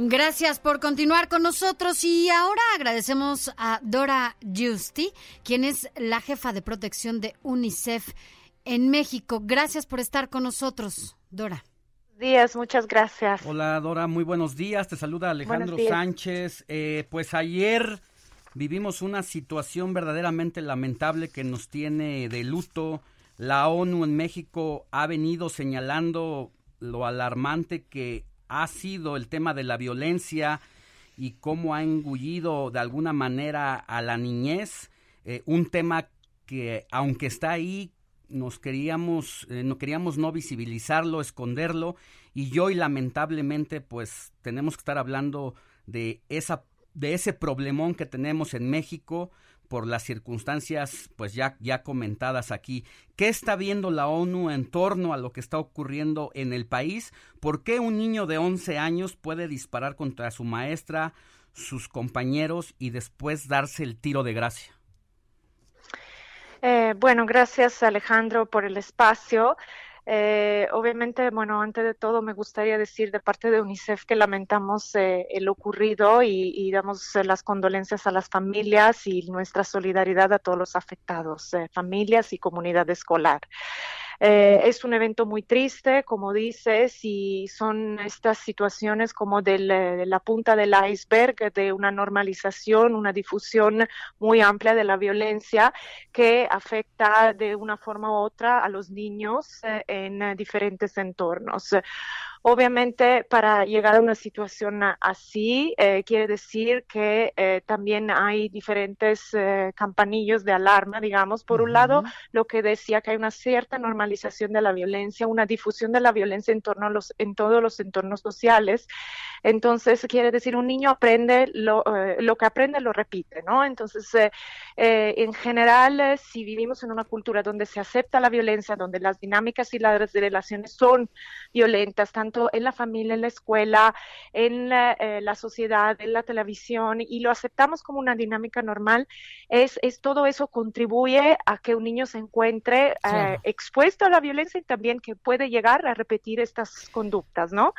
Gracias por continuar con nosotros y ahora agradecemos a Dora Justi, quien es la jefa de protección de UNICEF en México. Gracias por estar con nosotros, Dora. días, muchas gracias. Hola Dora, muy buenos días. Te saluda Alejandro Sánchez. Eh, pues ayer vivimos una situación verdaderamente lamentable que nos tiene de luto. La ONU en México ha venido señalando lo alarmante que ha sido el tema de la violencia y cómo ha engullido de alguna manera a la niñez, eh, un tema que aunque está ahí nos queríamos eh, no queríamos no visibilizarlo, esconderlo y hoy lamentablemente pues tenemos que estar hablando de esa de ese problemón que tenemos en México por las circunstancias pues ya, ya comentadas aquí. ¿Qué está viendo la ONU en torno a lo que está ocurriendo en el país? ¿Por qué un niño de 11 años puede disparar contra su maestra, sus compañeros y después darse el tiro de gracia? Eh, bueno, gracias Alejandro por el espacio. Eh, obviamente, bueno, antes de todo me gustaría decir de parte de UNICEF que lamentamos eh, el ocurrido y, damos eh, las condolencias a las familias y nuestra solidaridad a todos los afectados, eh, familias y comunidad escolar. Eh, es un evento muy triste, como dices, y son estas situaciones como eh, de la punta del iceberg de una normalización, una difusión muy amplia de la violencia que afecta de una forma u otra a los niños eh, en eh, diferentes entornos. Obviamente, para llegar a una situación así, eh, quiere decir que eh, también hay diferentes eh, campanillos de alarma, digamos. Por un lado, lo que decía que hay una cierta normalización de la violencia, una difusión de la violencia en torno a los, en todos los entornos sociales. Entonces, quiere decir, un niño aprende lo, eh, lo que aprende, lo repite, ¿no? Entonces, en general, si vivimos en una cultura donde se acepta la violencia, donde las dinámicas y las relaciones son violentas, tanto tanto en la familia, en la escuela, en la, eh, la sociedad, en la televisión, y lo aceptamos como una dinámica normal, es, es todo eso contribuye a que un niño se encuentre eh, expuesto a la violencia y también que puede llegar a repetir estas conductas, ¿no?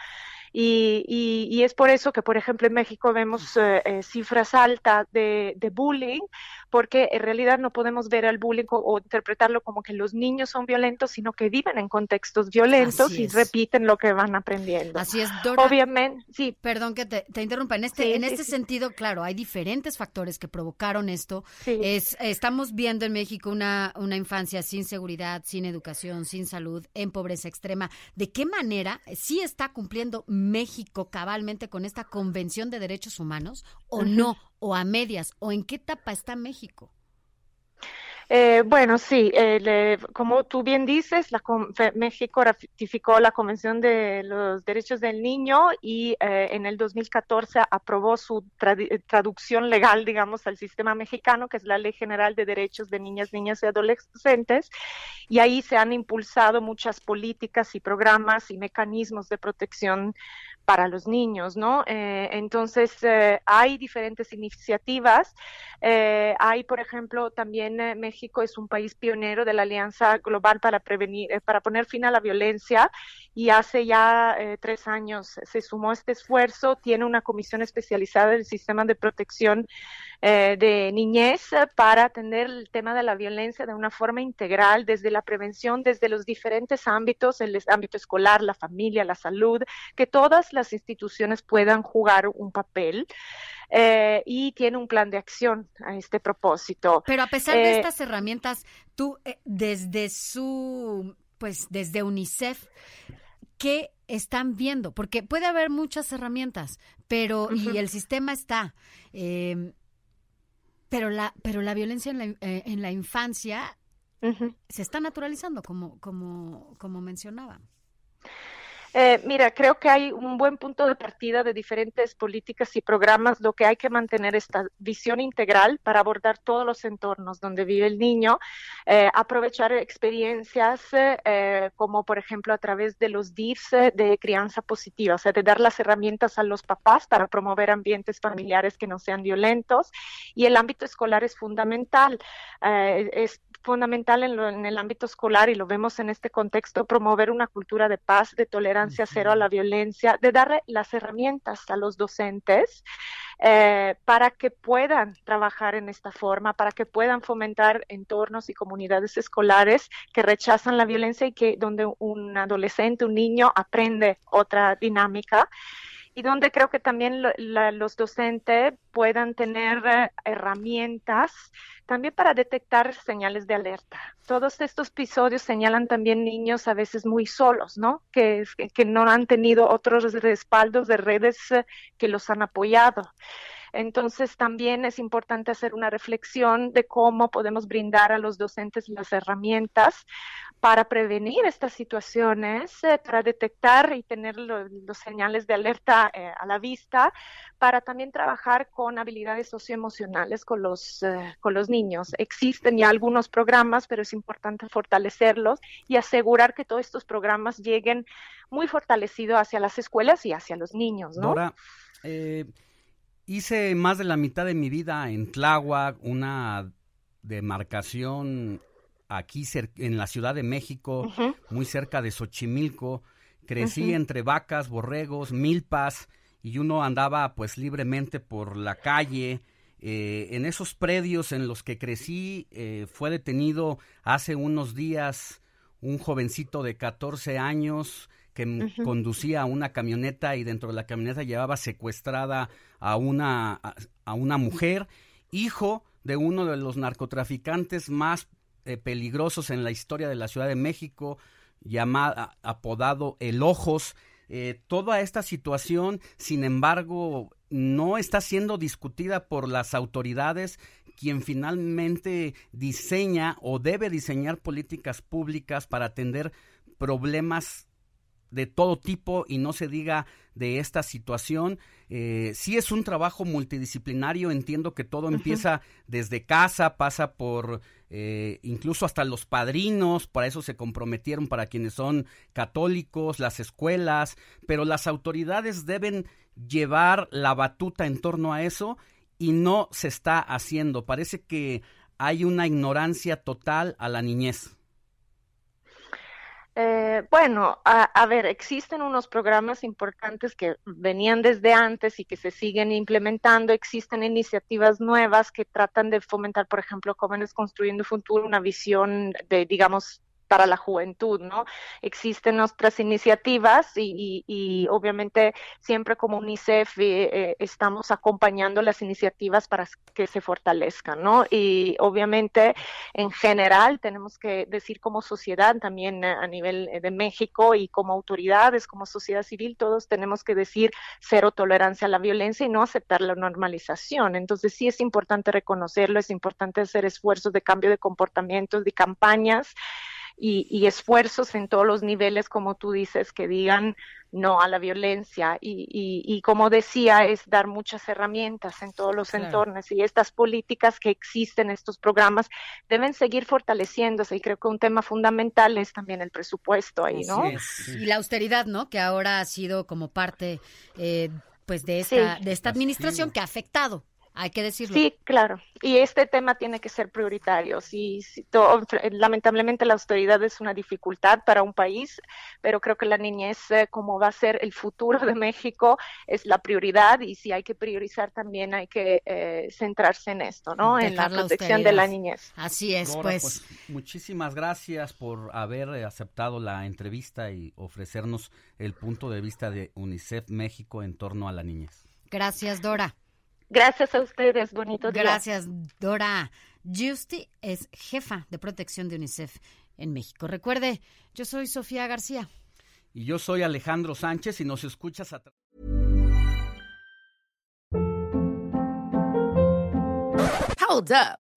Y, y, y, es por eso que, por ejemplo, en México vemos eh, eh, cifras altas de, de, bullying, porque en realidad no podemos ver al bullying o, o, interpretarlo como que los niños son violentos, sino que viven en contextos violentos y repiten lo que van aprendiendo. Así es, Dora. Obviamente, sí. Perdón que te, te interrumpa. En este, sí, en este sí, sentido, claro, hay diferentes factores que provocaron esto. Es, estamos viendo en México una, una infancia sin seguridad, sin educación, sin salud, en pobreza extrema. ¿De qué manera sí está cumpliendo México cabalmente con esta Convención de Derechos Humanos o uh -huh. no, o a medias, o en qué etapa está México? Eh, bueno, sí, eh, como tú bien dices, la, México ratificó la Convención de los Derechos del Niño y eh, en el 2014 aprobó su tra traducción legal, digamos, al sistema mexicano, que es la Ley General de Derechos de Niñas, Niñas y Adolescentes, y ahí se han impulsado muchas políticas y programas y mecanismos de protección para los niños, ¿no? Eh, entonces, eh, hay diferentes iniciativas. Eh, hay, por ejemplo, también México es un país pionero de la Alianza Global para prevenir, para poner fin a la violencia y hace ya tres años se sumó este esfuerzo. Tiene una comisión especializada del sistema de protección de niñez para atender el tema de la violencia de una forma integral, desde la prevención, desde los diferentes ámbitos, el ámbito escolar, la familia, la salud, que todas las instituciones puedan jugar un papel. Eh, y tiene un plan de acción a este propósito. Pero a pesar eh, de estas herramientas, tú eh, desde su, pues desde UNICEF, ¿qué están viendo? Porque puede haber muchas herramientas, pero uh -huh. y el sistema está. Eh, pero la, pero la violencia en la, en la infancia se está naturalizando, como, como, como mencionaba. Eh, mira, creo que hay un buen punto de partida de diferentes políticas y programas. Lo que hay que mantener esta visión integral para abordar todos los entornos donde vive el niño, eh, aprovechar experiencias eh, como, por ejemplo, a través de los DIFs de crianza positiva, o sea, de dar las herramientas a los papás para promover ambientes familiares que no sean violentos. Y el ámbito escolar es fundamental. es fundamental en, en el ámbito escolar y lo vemos en este contexto, promover una cultura de paz, de tolerancia cero a la violencia, de darle las herramientas a los docentes eh, para que puedan trabajar en esta forma, para que puedan fomentar entornos y comunidades escolares que rechazan la violencia y que donde un adolescente, un niño aprende otra dinámica y donde creo que también los docentes puedan tener eh, herramientas también para detectar señales de alerta. Todos estos episodios señalan también niños a veces muy solos, ¿no? Que, que no han tenido otros respaldos de redes eh, que los han apoyado. Entonces, también es importante hacer una reflexión de cómo podemos brindar a los docentes las herramientas para prevenir estas situaciones, eh, para detectar y tener los señales de alerta eh, a la vista, para también trabajar con habilidades socioemocionales con los, eh, con los niños. Existen ya algunos programas, pero es importante fortalecerlos y asegurar que todos estos programas lleguen muy fortalecidos hacia las escuelas y hacia los niños. ¿no? Hice más de la mitad de mi vida en Tláhuac, una demarcación aquí en la Ciudad de México, muy cerca de Xochimilco. Crecí entre vacas, borregos, milpas y uno andaba pues libremente por la calle. Eh, en esos predios en los que crecí eh, fue detenido hace unos días un jovencito de 14 años que conducía una camioneta y dentro de la camioneta llevaba secuestrada a una, a una mujer, hijo de uno de los narcotraficantes más eh, peligrosos en la historia de la Ciudad de México, llamada, apodado El Ojos. Eh, toda esta situación, sin embargo, no está siendo discutida por las autoridades, quien finalmente diseña o debe diseñar políticas públicas para atender problemas de todo tipo y no se diga de esta situación. Eh, sí es un trabajo multidisciplinario, entiendo que todo empieza desde casa, pasa por eh, incluso hasta los padrinos, para eso se comprometieron para quienes son católicos, las escuelas, pero las autoridades deben llevar la batuta en torno a eso y no se está haciendo. Parece que hay una ignorancia total a la niñez. Eh, bueno, a, ver, existen unos programas importantes que venían desde antes y que se siguen implementando. Existen iniciativas nuevas que tratan de fomentar, por ejemplo, Jóvenes Construyendo Futuro, una visión de, digamos, para la juventud, ¿no? Existen otras iniciativas y, obviamente siempre como UNICEF eh, eh, estamos acompañando las iniciativas para que se fortalezcan, ¿no? Y obviamente en general tenemos que decir como sociedad también a nivel de México y como autoridades, como sociedad civil, todos tenemos que decir cero tolerancia a la violencia y no aceptar la normalización. Entonces sí es importante reconocerlo, es importante hacer esfuerzos de cambio de comportamientos, de campañas y, esfuerzos en todos los niveles, como tú dices, que digan no a la violencia. Y, como decía, es dar muchas herramientas en todos los entornos y estas políticas que existen, estos programas, deben seguir fortaleciéndose. Y creo que un tema fundamental es también el presupuesto ahí, ¿no? Y la austeridad, ¿no? Que ahora ha sido como parte... Eh, pues de esta, de esta administración que ha afectado hay que decirlo. Sí, claro. Y este tema tiene que ser prioritario. Sí, lamentablemente la austeridad es una dificultad para un país, pero creo que la niñez, eh, como va a ser el futuro de México, es la prioridad y si hay que priorizar también hay que eh, centrarse en esto, ¿no? en la protección de la niñez. Así es, pues. pues. Muchísimas gracias por haber aceptado la entrevista y ofrecernos el punto de vista de UNICEF México en torno a la niñez. Gracias, Dora. Gracias a ustedes, bonito día. Gracias, Dora. Justy es jefa de protección de UNICEF en México. Recuerde, yo soy Sofía García. Y yo soy Alejandro Sánchez y nos escuchas a Hold up.